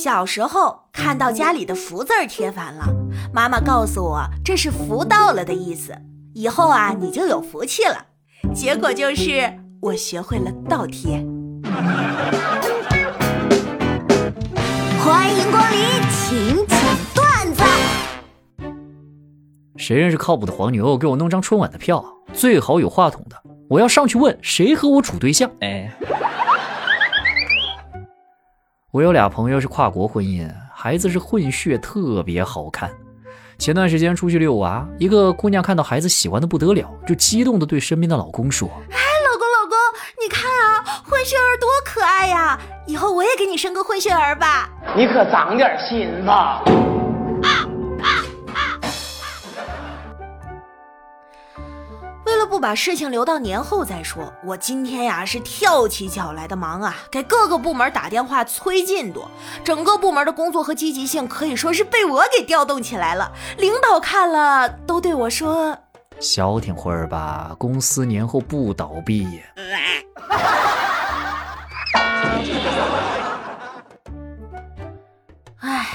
小时候看到家里的福字儿贴反了，妈妈告诉我这是福到了的意思，以后啊你就有福气了。结果就是我学会了倒贴。欢迎光临，请讲段子。谁认识靠谱的黄牛？给我弄张春晚的票，最好有话筒的。我要上去问谁和我处对象。哎，我有俩朋友是跨国婚姻，孩子是混血，特别好看。前段时间出去遛娃，一个姑娘看到孩子喜欢的不得了，就激动的对身边的老公说：“哎，老公老公，你看啊，混血儿多可爱呀！以后我也给你生个混血儿吧。”你可长点心吧。把事情留到年后再说，我今天呀是跳起脚来的忙啊，给各个部门打电话催进度，整个部门的工作和积极性可以说是被我给调动起来了。领导看了都对我说：“消停会儿吧，公司年后不倒闭。”哎，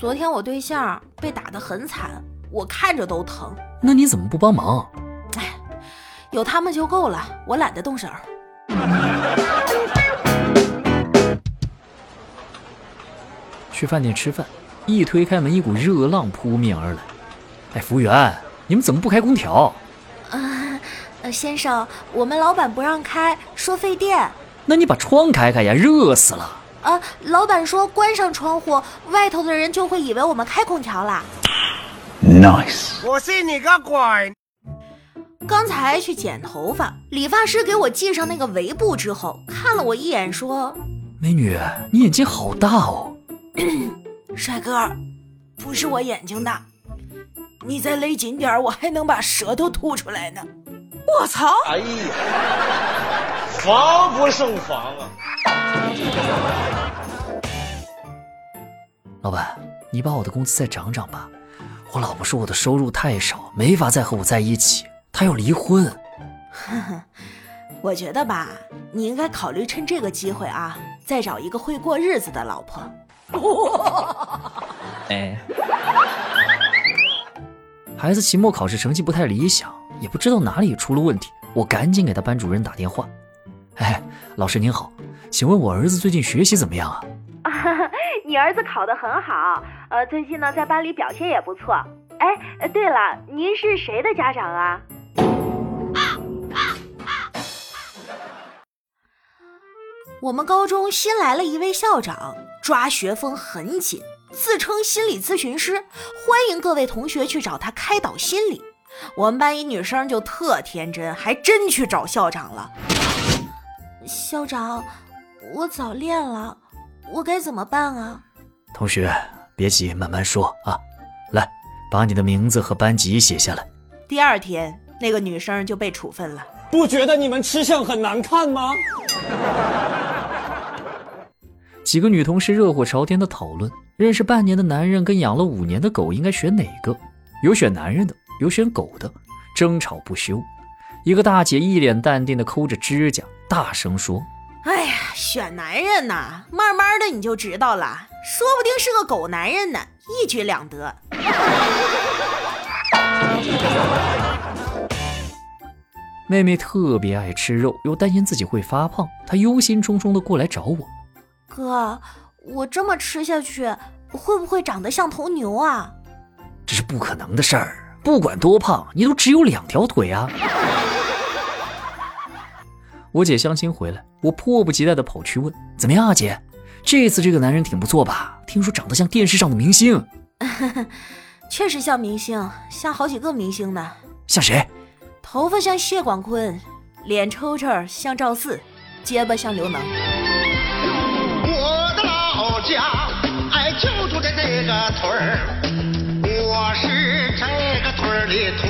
昨天我对象被打得很惨，我看着都疼。那你怎么不帮忙？有他们就够了，我懒得动手。去饭店吃饭，一推开门，一股热浪扑面而来。哎，服务员，你们怎么不开空调？啊，先生，我们老板不让开，说费电。那你把窗开开呀，热死了。啊，老板说关上窗户，外头的人就会以为我们开空调了。Nice，我信你个鬼！刚才去剪头发，理发师给我系上那个围布之后，看了我一眼，说：“美女，你眼睛好大哦。”帅哥，不是我眼睛大，你再勒紧点，我还能把舌头吐出来呢。我操！哎呀，防不胜防啊！老板，你把我的工资再涨涨吧。我老婆说我的收入太少，没法再和我在一起。他要离婚，我觉得吧，你应该考虑趁这个机会啊，再找一个会过日子的老婆。哎，孩子期末考试成绩不太理想，也不知道哪里出了问题，我赶紧给他班主任打电话。哎，老师您好，请问我儿子最近学习怎么样啊？你儿子考得很好，呃，最近呢在班里表现也不错。哎，对了，您是谁的家长啊？我们高中新来了一位校长，抓学风很紧，自称心理咨询师，欢迎各位同学去找他开导心理。我们班一女生就特天真，还真去找校长了。校长，我早恋了，我该怎么办啊？同学，别急，慢慢说啊。来，把你的名字和班级写下来。第二天，那个女生就被处分了。不觉得你们吃相很难看吗？几个女同事热火朝天的讨论：认识半年的男人跟养了五年的狗应该选哪个？有选男人的，有选狗的，争吵不休。一个大姐一脸淡定的抠着指甲，大声说：“哎呀，选男人呐，慢慢的你就知道了，说不定是个狗男人呢，一举两得。”妹妹特别爱吃肉，又担心自己会发胖，她忧心忡忡的过来找我。哥，我这么吃下去，会不会长得像头牛啊？这是不可能的事儿。不管多胖，你都只有两条腿啊！我姐相亲回来，我迫不及待的跑去问：“怎么样啊，姐？这次这个男人挺不错吧？听说长得像电视上的明星。”确实像明星，像好几个明星呢。像谁？头发像谢广坤，脸抽抽像赵四，结巴像刘能。我的老家哎，就住在这个村，我是这个村儿里土。